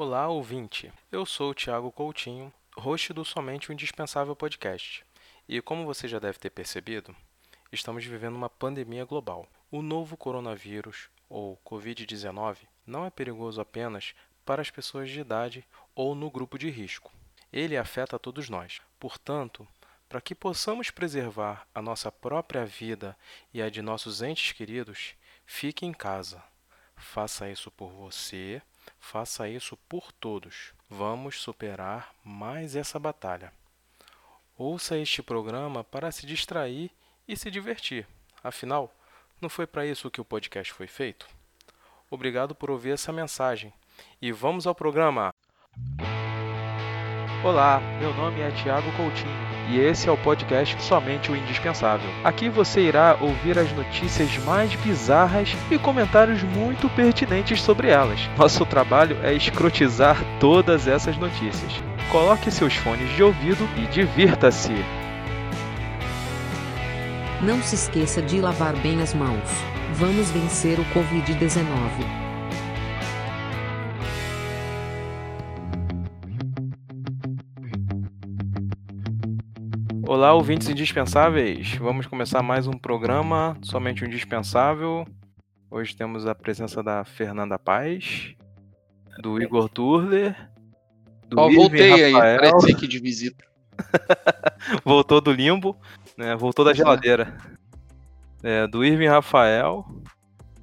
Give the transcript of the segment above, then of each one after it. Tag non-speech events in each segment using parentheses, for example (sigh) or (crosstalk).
Olá, ouvinte. Eu sou o Thiago Coutinho, host do Somente o Indispensável Podcast. E como você já deve ter percebido, estamos vivendo uma pandemia global. O novo coronavírus, ou Covid-19, não é perigoso apenas para as pessoas de idade ou no grupo de risco. Ele afeta a todos nós. Portanto, para que possamos preservar a nossa própria vida e a de nossos entes queridos, fique em casa. Faça isso por você Faça isso por todos. Vamos superar mais essa batalha. Ouça este programa para se distrair e se divertir. Afinal, não foi para isso que o podcast foi feito? Obrigado por ouvir essa mensagem. E vamos ao programa! Olá, meu nome é Tiago Coutinho e esse é o podcast Somente o Indispensável. Aqui você irá ouvir as notícias mais bizarras e comentários muito pertinentes sobre elas. Nosso trabalho é escrotizar todas essas notícias. Coloque seus fones de ouvido e divirta-se! Não se esqueça de lavar bem as mãos. Vamos vencer o Covid-19. Olá, ouvintes indispensáveis. Vamos começar mais um programa somente o indispensável. Hoje temos a presença da Fernanda Paz, do Igor Turler, do Ó, voltei Rafael. aí, parece aqui de visita. (laughs) Voltou do limbo, né? Voltou da geladeira. É, do Irving Rafael.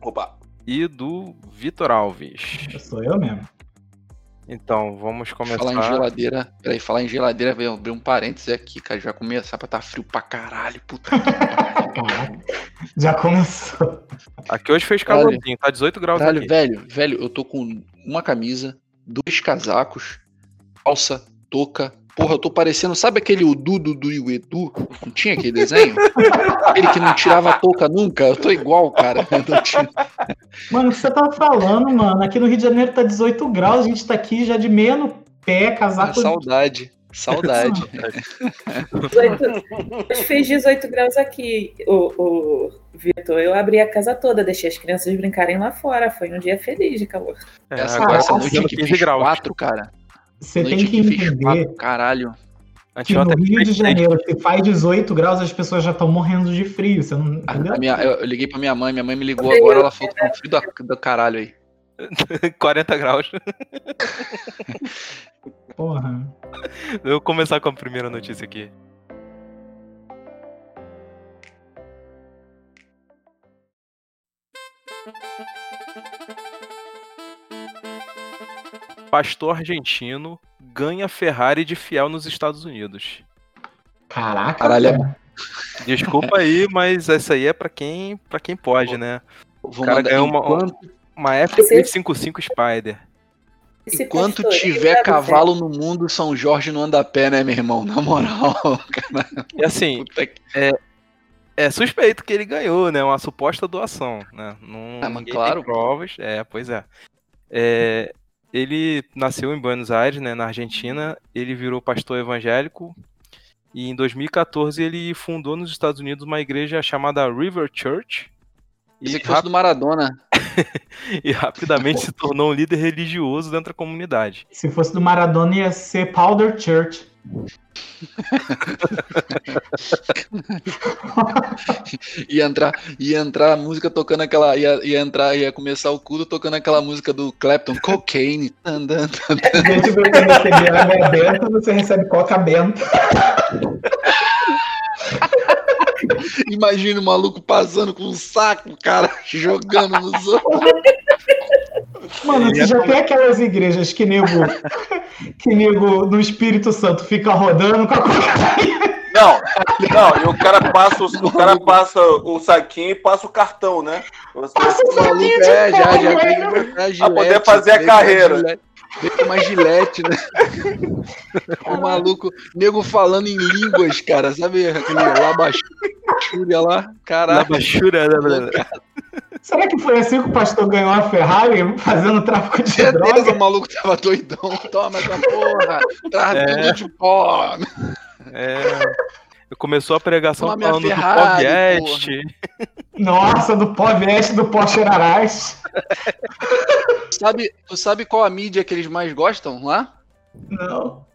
Opa. E do Vitor Alves. Sou eu mesmo. Então, vamos começar. Falar em geladeira. Peraí, falar em geladeira, veio abrir um parêntese aqui, cara. Já começar pra estar tá frio pra caralho, puta. (laughs) Já começou. Aqui hoje fez calorzinho, tá 18 graus caralho, aqui. Velho, velho, eu tô com uma camisa, dois casacos, calça, touca, Porra, eu tô parecendo, sabe aquele o Dudu do Edu? Não tinha aquele desenho? Aquele que não tirava a touca nunca? Eu tô igual, cara. (laughs) Mano, o que você tá falando, mano? Aqui no Rio de Janeiro tá 18 graus, a gente tá aqui já de meia no pé, casaco. Ah, saudade. Saudade. Hoje fez 18 graus aqui, o, o Vitor. Eu abri a casa toda, deixei as crianças brincarem lá fora. Foi um dia feliz de calor. É, essa, agora, essa noite aqui fez 4, cara. Você tem que entender. Caralho. Que no Rio de Janeiro, se faz 18 graus, as pessoas já estão morrendo de frio. Você não a, minha, eu, eu, liguei pra minha mãe, minha mãe me ligou agora, ela falou com frio do, do caralho aí. (laughs) 40 graus. (laughs) Porra. Eu vou começar com a primeira notícia aqui. Pastor argentino ganha Ferrari de fiel nos Estados Unidos. Caraca, Caralho. É Desculpa aí, mas essa aí é para quem, para quem pode, né? O cara ganhou uma, enquanto... uma F355 Spider. Enquanto tiver cavalo no mundo, São Jorge não anda a pé, né, meu irmão? Na moral, (laughs) cara. E assim, é, é suspeito que ele ganhou, né? Uma suposta doação, né? Não, ah, mas claro. provas. É, pois é. é. Ele nasceu em Buenos Aires, né, na Argentina. Ele virou pastor evangélico e em 2014 ele fundou nos Estados Unidos uma igreja chamada River Church. Isso que fosse do Maradona. (laughs) e rapidamente se tornou um líder religioso dentro da comunidade. Se fosse do Maradona ia ser Powder Church. (laughs) ia entrar, ia entrar a música tocando aquela, ia, ia entrar, ia começar o culto tocando aquela música do Clapton, Cocaine. Vez de você receber água benta, você recebe coca benta. (laughs) Imagina o maluco passando com um saco, cara, (laughs) jogando nos outros. Mano, você já tem aquelas igrejas que nego, (laughs) que nego no Espírito Santo fica rodando com a Não, não, e o cara passa o, o cara passa o saquinho e passa o cartão, né? Você passa o maluco, é, já, já tem pra poder fazer a carreira. Tem uma gilete, né? O (laughs) maluco, nego falando em línguas, cara, sabe? Aquele labachúria lá, caralho. Labachúria, né? Será que foi assim que o pastor ganhou a Ferrari fazendo tráfico de Certeza, droga? o maluco tava doidão. Toma essa porra, tráfico é. de pó. É. Começou a pregação Toma falando Ferrari, do podcast. Nossa, do veste, do pó cheirarás. Sabe, tu sabe qual a mídia que eles mais gostam lá? Não.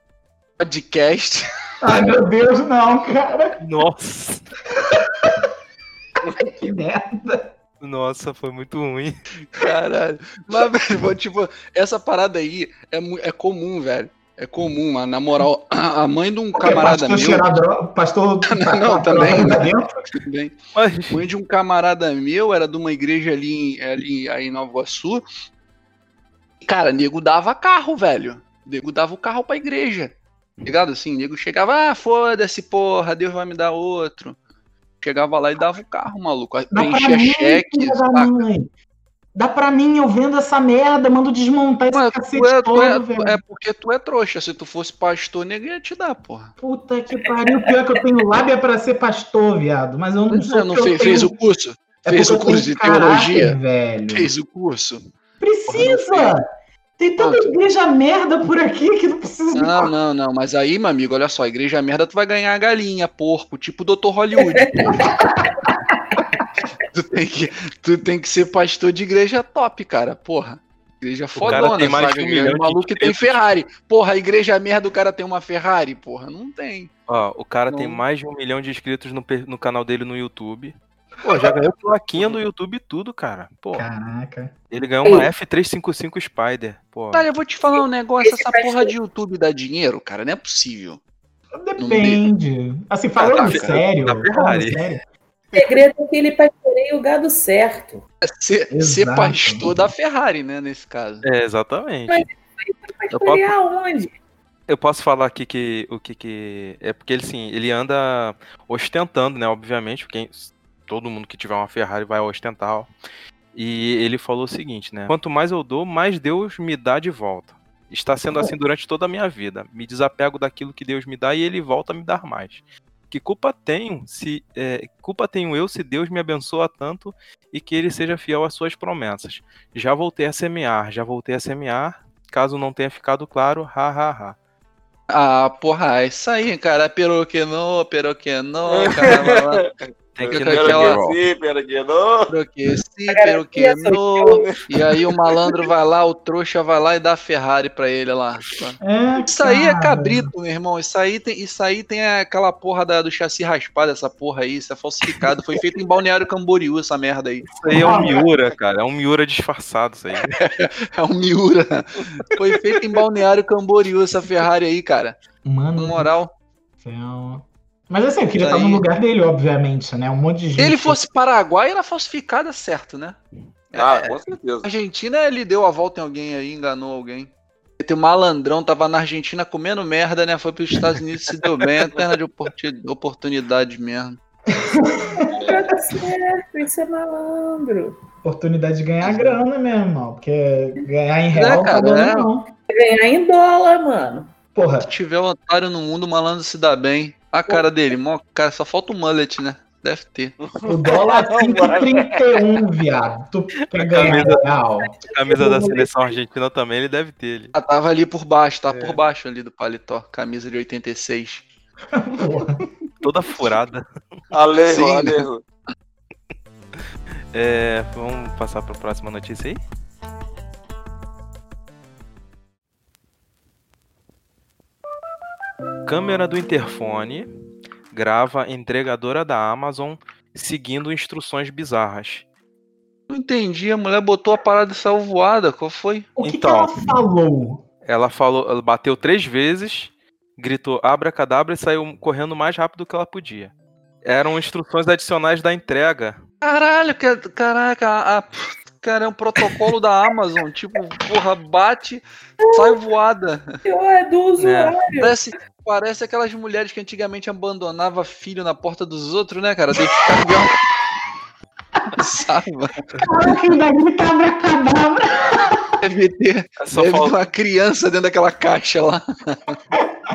Podcast. Ai, meu Deus, não, cara. Nossa, (laughs) Que merda. nossa, foi muito ruim. Caralho. Mas, velho, vou, tipo, essa parada aí é, é comum, velho. É comum, mano. Na moral, a mãe de um camarada pastor meu. cheirar droga, (laughs) pastor. Não, também. (laughs) Também. Mas, Mãe de um camarada meu, era de uma igreja ali, em- ali aí em Nova Iguaçu. Cara, nego dava carro, velho. Nego dava o carro pra igreja. Ligado assim? Nego chegava, ah, foda-se, porra, Deus vai me dar outro. Chegava lá e dava o carro, maluco. Preenchia cheque. Dá pra mim, eu vendo essa merda, mando desmontar esse Mano, cacete é, tu todo, é- velho. é porque tu é trouxa. Se tu fosse pastor, nego ia te dar, porra. Puta que pariu, pior que eu tenho lábia pra ser pastor, viado. Mas eu não sou. é, não porque eu fez, fez o curso? é fez o curso de teologia? caráter, velho. Fez o curso? Precisa! Tem tanta Pronto. igreja merda por aqui que não precisa de Não, não, não. Mas aí, meu amigo, olha só, igreja merda, tu vai ganhar galinha, porco, tipo o Dr. Hollywood. (laughs) tu, tem que, tu tem que ser pastor de igreja top, cara, porra. Igreja cara fodona, tem mais sabe? um milhão O maluco que tem. Ferrari. Porra, a igreja merda, o cara tem uma Ferrari, porra. Não tem. ó, o cara tem Não. mais de um milhão de inscritos no, no canal dele no YouTube. Pô, já ganhou plaquinha do YouTube e tudo, cara. Pô, Caraca. ele ganhou uma F355 Spider. Pô, Cara, eu vou te falar um negócio, Esse essa porra de YouTube dá dinheiro, cara, não é possível. Depende. Assim, falando sério. tá falando sério. O segredo é que ele pastoreia o gado certo. É Ser, ser Exato. pastor da Ferrari, né, nesse caso. é, exatamente. Mas- Pastorear aonde? Eu posso falar aqui que o que que é porque ele sim, ele anda ostentando, né, obviamente, quem todo mundo que tiver uma Ferrari vai ostentar. ó. E ele falou o seguinte, né? Quanto mais eu dou, mais Deus me dá de volta. Está sendo assim durante toda a minha vida. Me desapego daquilo que Deus me dá e ele volta a me dar mais. Que culpa tenho se é, culpa tenho eu se Deus me abençoa tanto e que ele seja fiel às suas promessas. Já voltei a semear, já voltei a semear. Caso não tenha ficado claro, ha ha ha. Ah, porra, é isso aí, cara. Peroquenô, peroquenô, (laughs) cara. Tem que Eu aquela- G-Roll. sim, pera que não. Peroqueci, A garantia peroquenô. E aí o malandro vai lá, o trouxa vai lá e dá a Ferrari pra ele lá. É, Isso aí é cabrito, meu irmão. Isso aí tem, isso aí tem aquela porra da- do chassi raspado, essa porra aí. Isso é falsificado. Foi feito em Balneário Camboriú, essa merda aí. Isso aí é um Miura, cara. É um Miura disfarçado, isso aí. (laughs) É um Miura. Foi feito em Balneário Camboriú, essa Ferrari aí, cara. Mano, Na moral. céu. Mas assim, eu queria Isso estar no lugar dele, obviamente, né? Um monte de gente. Se ele fosse Paraguai, era falsificada, certo, né? Ah, com certeza. A Argentina, ele deu a volta em alguém aí, enganou alguém. Tem um malandrão, tava na Argentina comendo merda, né? Foi pros Estados Unidos se deu bem, é perna de oportu- oportunidade mesmo. Tá certo, isso é malandro. Oportunidade de ganhar grana mesmo, irmão. Porque ganhar em real É, não tá cara, dando, é. não. Ganhar em dólar, mano. Porra, Se tiver um otário no mundo, o malandro se dá bem. A cara dele, mó, cara, só falta o mullet, né? Deve ter. o dólar (laughs) é 5,31, viado. Tu camisa- real. A camisa da seleção argentina também ele deve ter. Ele. Ah, tava ali por baixo, tá É. por baixo ali do paletó. Camisa de 86. Porra. Toda furada. Alejo, Sim. alejo. É, vamos passar para a próxima notícia aí? Câmera do interfone grava entregadora da Amazon seguindo instruções bizarras. Não entendi, a mulher botou a parada e saiu voada. Qual foi? O que, que Então. ela falou? Ela falou, ela bateu três vezes, gritou abracadabra e saiu correndo mais rápido que ela podia. Eram instruções adicionais da entrega. Caralho, que, caraca, a, a- cara, é um protocolo da Amazon. Tipo, porra, bate, sai voada. É do usuário. Parece, parece aquelas mulheres que antigamente abandonavam filho na porta dos outros, né, cara? Deve ficar igual- Sabe, mano? Caraca, ainda grita abracadabra. Deve ter, Só deve ter falta. uma criança dentro daquela caixa lá.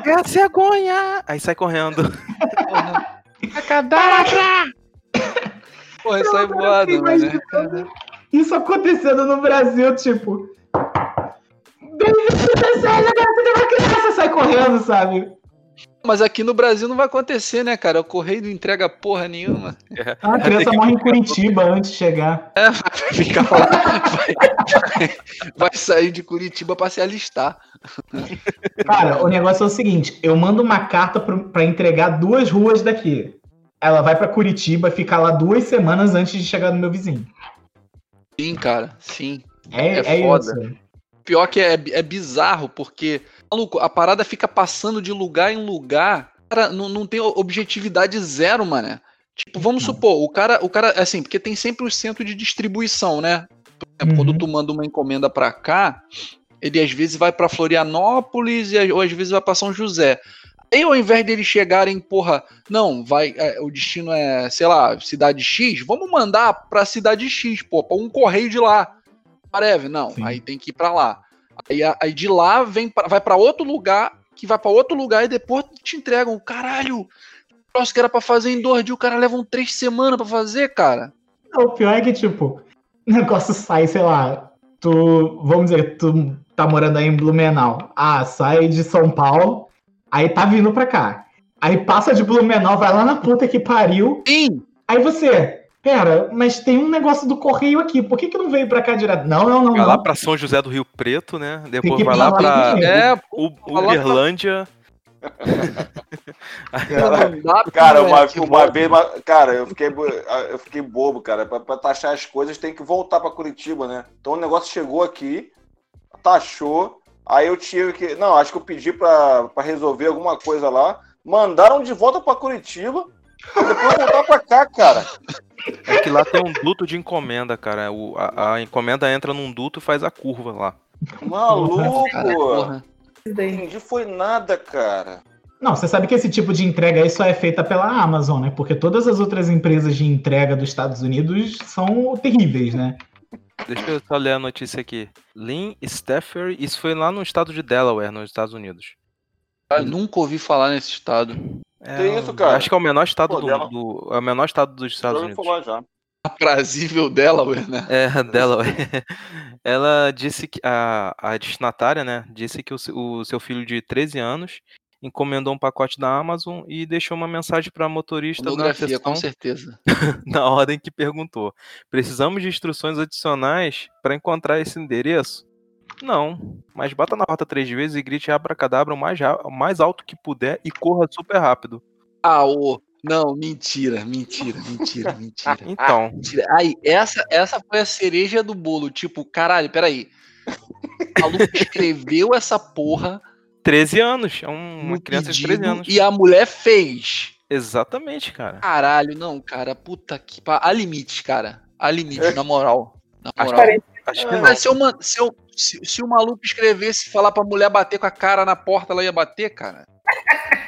É a cegonha! Aí sai correndo. Porra, sai voada, mano. Isso acontecendo no Brasil, tipo. Bem-vindo, agora você tem uma criança, sai correndo, sabe? Mas aqui no Brasil não vai acontecer, né, cara? O correio não entrega porra nenhuma. Ah, a criança morre em Curitiba antes de chegar. É, (laughs) vai ficar lá. Vai, vai- vai sair de Curitiba pra se alistar. Cara, o negócio é o seguinte: eu mando uma carta pra entregar duas ruas daqui. Ela vai pra Curitiba, fica lá duas semanas antes de chegar no meu vizinho. Sim, cara, sim. É, É é, foda. isso. Pior que é, é bizarro, porque, maluco, a parada fica passando de lugar em lugar. Cara, não, não tem objetividade zero, mano. Tipo, vamos Não. supor, o cara, o cara, assim, porque tem sempre o centro de distribuição, né? Por exemplo, Uhum. quando tu manda uma encomenda pra cá, ele às vezes vai pra Florianópolis e, ou às vezes vai pra São José. Aí, ao invés deles chegarem, porra, não, vai, é, o destino é, sei lá, cidade X, vamos mandar pra cidade X, pô, pra um correio de lá. Whatever, não, Sim. aí tem que ir pra lá. Aí, aí de lá vem pra, vai pra outro lugar, que vai pra outro lugar e depois te entregam. Caralho, o troço que era pra fazer em dois dias, o cara leva um três semanas pra fazer, cara. O pior é que, tipo, o negócio sai, sei lá, tu, vamos dizer, tu tá morando aí em Blumenau. Ah, sai de São Paulo, aí tá vindo pra cá. Aí passa de Blumenau, vai lá na puta que pariu. Sim, Aí você, pera, mas tem um negócio do correio aqui, por que que não veio pra cá direto? Não, não, não, Vai lá pra São José do Rio Preto, né? Depois que vai lá pra ele. é, pra- Uberlândia. Cara, (laughs) Cara, uma, uma vez, uma- cara, eu fiquei, eu fiquei bobo, cara. Pra, pra taxar as coisas tem que voltar pra Curitiba, né? Então o negócio chegou aqui, taxou, aí eu tive que. Não, acho que eu pedi pra, pra resolver alguma coisa lá. Mandaram de volta pra Curitiba, depois voltar pra cá, cara. É que lá tem um duto de encomenda, cara. O- a, a encomenda entra num duto e faz a curva lá. Maluco! Porra. Não entendi, foi nada, cara. Não, você sabe que esse tipo de entrega aí só é feita pela Amazon, né? Porque todas as outras empresas de entrega dos Estados Unidos são terríveis, né? Deixa eu só ler a notícia aqui. Lynn Stafford, isso foi lá no estado de Delaware, nos Estados Unidos. Eu nunca ouvi falar nesse estado. É, Que isso, cara? Acho que é o menor estado Pô, do, do- é o menor estado dos Estados Unidos. falar já. Aprazível Delaware, né? É, (laughs) Delaware. (laughs) Ela disse que a, a destinatária, né, disse que o, o seu filho de 13 anos encomendou um pacote da Amazon e deixou uma mensagem para motorista na Pornografia, com certeza. (laughs) na ordem que perguntou: "Precisamos de instruções adicionais para encontrar esse endereço?" Não, mas bata na porta três vezes e grite abracadabra o mais, o mais alto que puder e corra super rápido. Ah, ô. Não, mentira, mentira, mentira, (laughs) mentira. Então, Mentira. Aí, essa, essa foi a cereja do bolo. Tipo, caralho, peraí. O maluco (laughs) escreveu essa porra 13 anos, é um- uma criança de pedido 13 anos. e a mulher fez. Exatamente, cara. Caralho, não, cara, puta que. Há limites, cara. Há limite, na moral. Na Acho moral. Parece Acho que não. Mas se, eu, man- se, eu- se- se o maluco escrevesse e falar pra mulher bater com a cara na porta, ela ia bater, cara?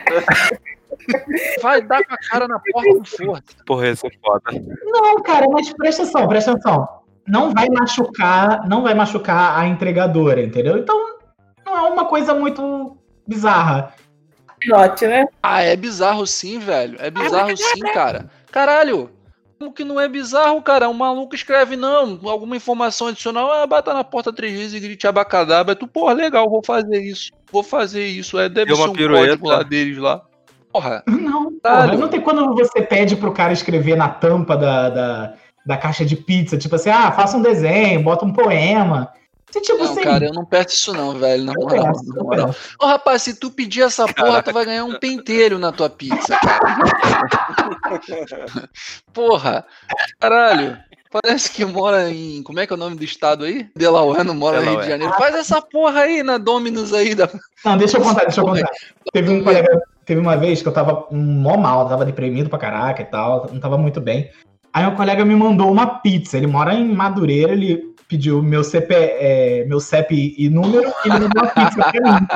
(laughs) Vai dar com a cara na porta com força. Porra, esse é foda. Não, cara, mas presta atenção, presta atenção. Não vai machucar, não vai machucar a entregadora, entendeu? Então, não é uma coisa muito bizarra. note, né? Ah, é bizarro sim, velho. É bizarro sim, cara. Caralho! Como que não é bizarro, cara? Um maluco escreve, não, alguma informação adicional, ah, bata na porta três vezes e grite abacadabra. Tu, porra, legal, vou fazer isso. Vou fazer isso. É, deve Deu ser uma um pirueta. código lá deles lá. Porra, Não, porra, não tem quando você pede pro cara escrever na tampa da, da, da caixa de pizza, tipo assim, ah, faça um desenho, bota um poema. Esse tipo não, assim. cara, eu não peço isso não, velho, na moral. peço, Na moral. Ô, rapaz, se tu pedir essa porra, tu vai ganhar um pentelho na tua pizza, cara. (laughs) porra, caralho. Parece que mora em. Como é que é o nome do estado aí? Delaware, não mora no Rio de. Janeiro. Faz essa porra aí na Dominus aí. Da... Não, deixa eu contar, deixa eu contar. Teve um colega, teve uma vez que eu tava mó mal, tava deprimido pra caraca e tal, não tava muito bem. Aí um colega me mandou uma pizza, ele mora em Madureira, ele pediu meu CP, é, meu CEP e número e ele mandou uma pizza pra mim.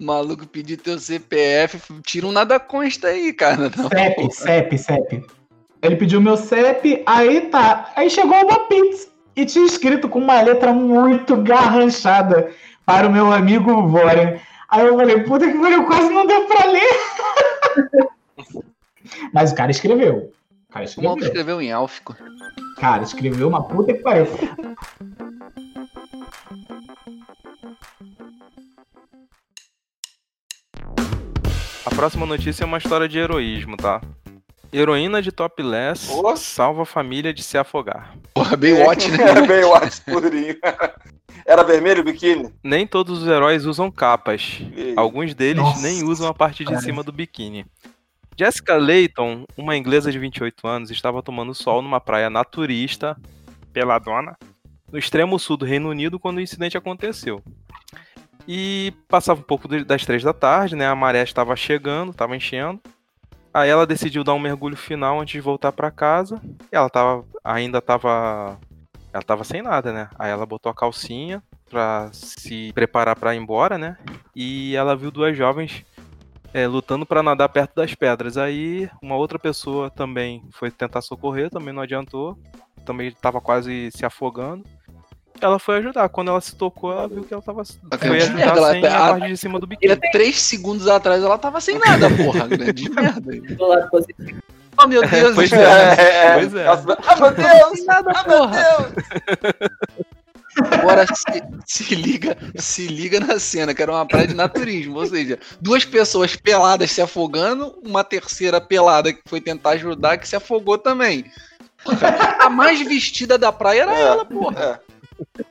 (laughs) Maluco pedir teu CPF, tira um nada consta aí, cara. Não, CEP, CEP, CEP. Ele pediu meu CEP, aí tá. Aí chegou uma pizza e tinha escrito com uma letra muito garranchada para o meu amigo Voren. Aí eu falei, puta que pariu, quase não deu pra ler. (laughs) Mas o cara escreveu. O cara O maluco escreveu. escreveu em élfico. Cara, escreveu uma puta que pariu. próxima notícia é uma história de heroísmo, tá? Heroína de topless Ô. salva a família de se afogar. Porra, bem watch, né? Era (laughs) bem Watch purinho. Era vermelho o biquíni? Nem todos os heróis usam capas. Alguns deles Nossa, nem usam a parte de cima do biquíni. Jessica Layton, uma inglesa de 28 anos, estava tomando sol numa praia naturista, peladona, no extremo sul do Reino Unido quando o incidente aconteceu. E passava um pouco das três da tarde, né? A maré estava chegando, estava enchendo. Aí ela decidiu dar um mergulho final antes de voltar para casa. Ela tava, ainda estava, ela tava sem nada, né? Aí ela botou a calcinha para se preparar para ir embora, né? E ela viu duas jovens é, lutando para nadar perto das pedras. Aí uma outra pessoa também foi tentar socorrer, também não adiantou. Também estava quase se afogando. Ela foi ajudar. Quando ela se tocou, ela viu que ela tava. Foi grande ajudar merda, ela- sem a a- parte de cima do E biquíni. três segundos atrás ela tava sem nada, porra. Grande (laughs) merda. Oh, meu Deus. Pois cara. é. Pois é. Ela- Ah, meu Deus! Nada, Ah, meu. Deus! (laughs) Agora se, se liga, se liga na cena, que era uma praia de naturismo, ou seja, duas pessoas peladas se afogando, uma terceira pelada que foi tentar ajudar que se afogou também. A mais vestida da praia era É. ela, porra. É.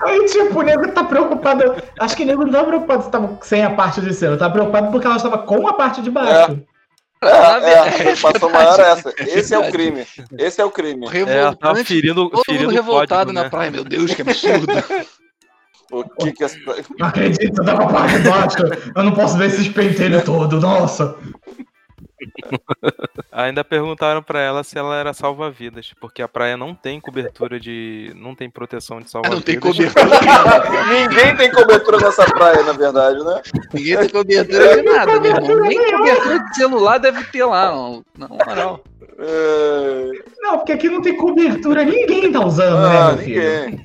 Aí, tipo, o nego tá preocupado. Acho que o nego não tá preocupado se tava sem a parte de cima. Tá preocupado porque ela estava com a parte de baixo. Na É, a verdade, preocupação maior é essa. Esse é o crime. Esse é o crime. É, revoltante, ferindo, todo ferindo mundo revoltado código, na né? praia, meu Deus, que absurdo. O que que essa... Não acredito, eu tava baixo. Eu não posso ver esses pentelhos todos, nossa. (laughs) Ainda perguntaram pra ela se ela era salva-vidas, porque a praia não tem cobertura de. não tem proteção de Ah, salva-vidas. não tem cobertura, (laughs) Ninguém tem cobertura nessa praia, na verdade, né? ninguém tem cobertura de nada, meu irmão. Nem cobertura de celular deve ter lá, não. Na moral. É... Não, porque aqui não tem cobertura, ninguém tá usando, né, Ah, meu filho? ninguém.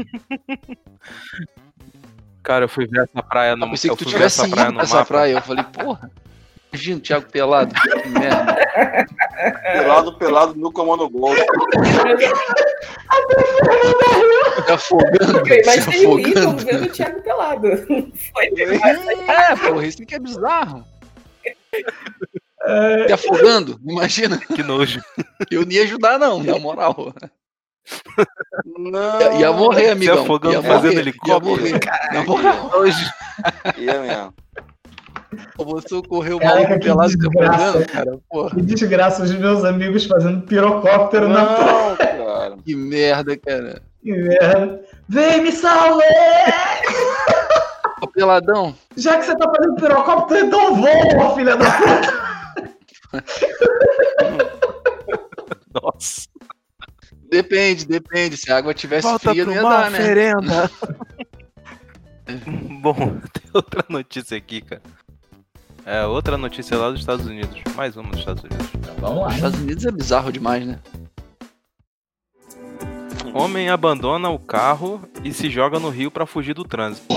Cara, eu fui ver essa praia no Eu pensei que tu tivesse essa praia. Eu falei, porra. Imagina o Thiago pelado. Que merda. Pelado, pelado no comando gol. Se afogando. Eu Se imaginei o Igor afogando. vendo o Thiago pelado. Foi É, porra, isso aqui é bizarro. Se afogando, imagina. Que nojo. Eu não ia ajudar, não, na moral. Não. Ia, ia morrer, amigão. afogando ia fazendo morrer, helicóptero. Ia morrer. Na moral, Ia mesmo. Eu vou socorrer o Caraca, maluco que pelado afogando, cara. Porra, Que desgraça os meus amigos fazendo pirocóptero na praia. Não, cara. que merda, cara. Que merda. Vem me salve! Ô, peladão, Já que você tá fazendo pirocóptero, então voa, filha da puta! Nossa. depende, depende. Se a água tivesse Volta fria, não ia dar, né? oferenda. (laughs) Bom, (laughs) tem outra notícia aqui, cara. É, outra notícia lá dos Estados Unidos. Mais uma dos Estados Unidos. Vamos lá. Os Estados Unidos é bizarro demais, né? Homem abandona o carro e se joga no rio pra fugir do trânsito. (laughs)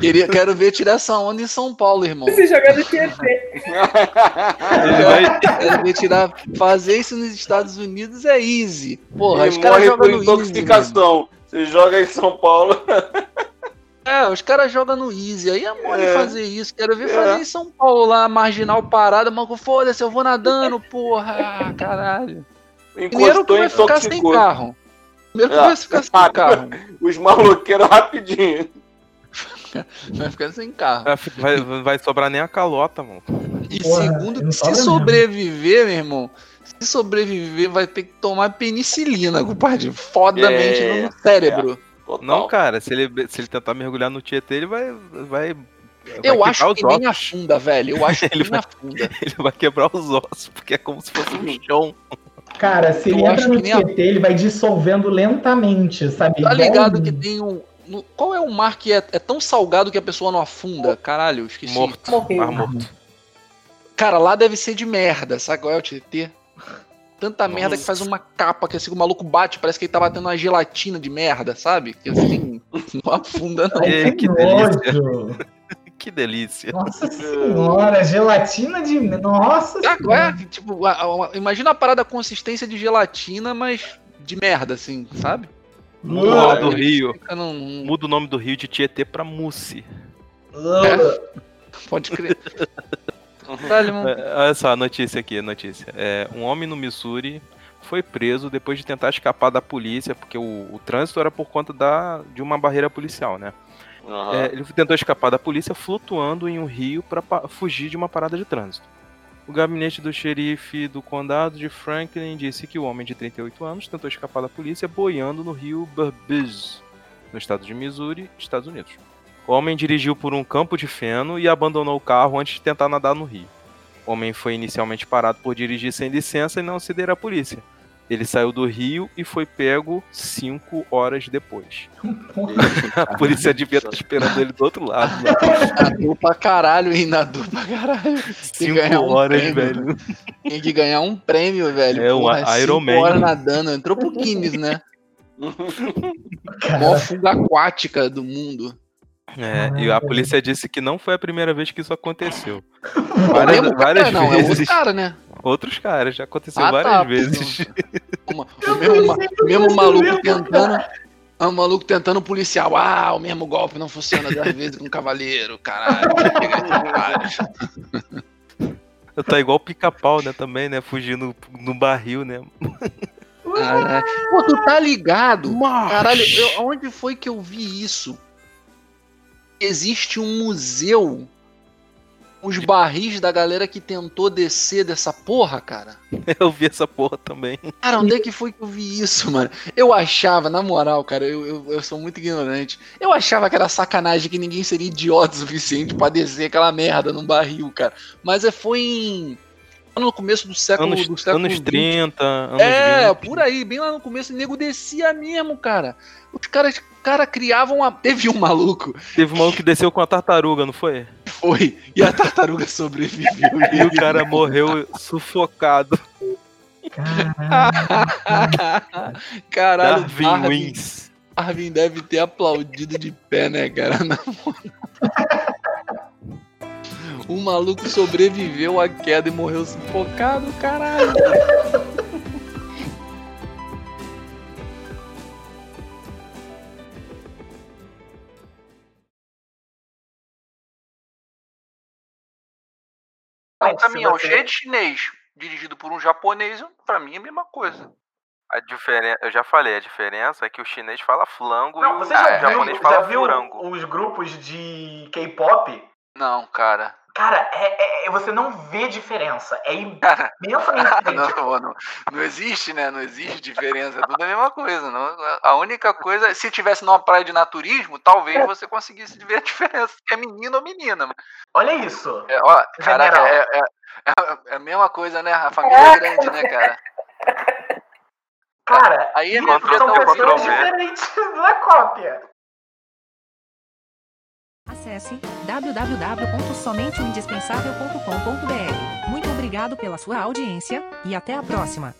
Queria, quero ver tirar essa onda em São Paulo, irmão. se jogar no Tietê. Ele vai, Quero ver tirar. Fazer isso nos Estados Unidos é easy. Porra, E os caras morre jogam por no easy. intoxicação. Você joga em São Paulo. (laughs) É, os caras jogam no easy. Aí é mole É. fazer isso. Quero ver É. fazer em São Paulo lá, marginal parada, mas foda-se, eu vou nadando, porra. (laughs) Caralho. Primeiro que (laughs) (laughs) vai ficar sem carro. Primeiro que É, vai ficar sem carro. Os maloqueiros rapidinho. Vai ficar sem carro. vai, vai sobrar nem a calota, mano. E Porra, segundo, se mesmo. sobreviver, meu irmão, se sobreviver, vai ter que tomar penicilina, compadre. Fodamente É, no cérebro. Total. Não, cara, se ele, se ele tentar mergulhar no Tietê, ele vai. vai Eu vai acho que nem afunda, velho. Eu acho (laughs) que Ele nem vai- afunda. (laughs) Ele vai quebrar os ossos, porque é como se fosse um chão. Cara, se Eu ele entra no nem a- Tietê, ele vai dissolvendo lentamente, sabe? Tá ligado que tem um. qual é o mar que é, é tão salgado que a pessoa não afunda? Caralho, esqueci. Morto. Morreu. Mar morto. Cara, lá deve ser de merda, sabe qual é o Tietê? Tanta merda que faz uma capa que assim o maluco bate, parece que ele tá batendo uma gelatina de merda, sabe? Que assim, (laughs) não afunda não. É, que nojo. (laughs) Que delícia. Nossa senhora, gelatina de. Nossa Ah, senhora. é? Tipo, a- a- imagina a parada consistência de gelatina, mas de merda, assim, sabe? Muda o nome do rio. Num. Muda o nome do rio de Tietê pra Mussi. Pode crer. (laughs) (laughs) É, Olha só a notícia aqui, a notícia. É, um homem no Missouri foi preso depois de tentar escapar da polícia, porque o, o trânsito era por conta da, de uma barreira policial, né? Aham. É, ele tentou escapar da polícia flutuando em um rio para fugir de uma parada de trânsito. O gabinete do xerife do condado de Franklin disse que o homem de 38 anos tentou escapar da polícia boiando no rio Burbage, no estado de Missouri, Estados Unidos. O homem dirigiu por um campo de feno e abandonou o carro antes de tentar nadar no rio. O homem foi inicialmente parado por dirigir sem licença e não ceder à polícia. Ele saiu do rio e foi pego cinco horas depois. (laughs) A polícia devia estar esperando ele do outro lado. lá. Nadou pra caralho, hein? Nadou pra caralho. Cinco ganhar um horas, prêmio. velho. Tem que ganhar um prêmio, velho. É, um Porra, Iron cinco Man. horas nadando. Entrou pro Guinness, né? (laughs) Cara, fuga aquática do mundo. É, e a polícia disse que não foi a primeira vez que isso aconteceu. É Várias, mesmo várias não, é vezes. outro cara, né? Outros caras, já aconteceu Ah, várias tá, vezes. (laughs) Uma- o mesmo, ma- mesmo maluco tentando. O maluco tentando o policial. Ah, o mesmo golpe não funciona duas vezes com o cavaleiro, caralho. Tá igual o pica-pau, né, também, né, fugindo no barril, né. Caralho. Pô, tu tá ligado? Caralho, eu- onde foi que eu vi isso? Existe um museu com os barris da galera que tentou descer dessa porra, cara. (laughs) Eu vi essa porra também. Cara, onde é que foi que eu vi isso, mano? Eu achava, na moral, cara, eu, eu, eu sou muito ignorante. Eu achava que era sacanagem que ninguém seria idiota o suficiente pra descer aquela merda num barril, cara. Mas é, foi em. No começo do século, Anos, do século anos 20. 30, anos É, 20. por aí, bem lá no começo, o nego descia mesmo, cara. Os caras cara, criavam uma. Teve um maluco, Teve um maluco que desceu com a tartaruga, não foi? foi, e a tartaruga sobreviveu. (laughs) E o cara morreu sufocado. Caralho, Darwin Darwin, Wins. Darwin deve ter aplaudido de pé, né, cara? Na moral. O maluco sobreviveu à queda e morreu sufocado, caralho. Um caminhão cheio de chinês, dirigido por um japonês, pra mim é a mesma coisa. A diferença, eu já falei, a diferença é que o chinês fala flango Não, e o já japonês viu, fala já viu furango. os grupos de K-pop? Não, cara. Cara, é, é- você não vê diferença. É (laughs) imensamente diferente. não, não, não existe, né? Não existe diferença. É tudo a mesma coisa. Não, a única coisa, se tivesse numa praia de naturismo, talvez você conseguisse ver a diferença se é menino ou menina. Olha isso. É, ó, caraca, é, é, é a mesma coisa, né? A família é grande, né, cara? Cara, Aí é contra- são contra- pessoas diferentes (laughs) da cópia. Acesse www.somenteoindispensável.com.br. Muito obrigado pela sua audiência e até a próxima.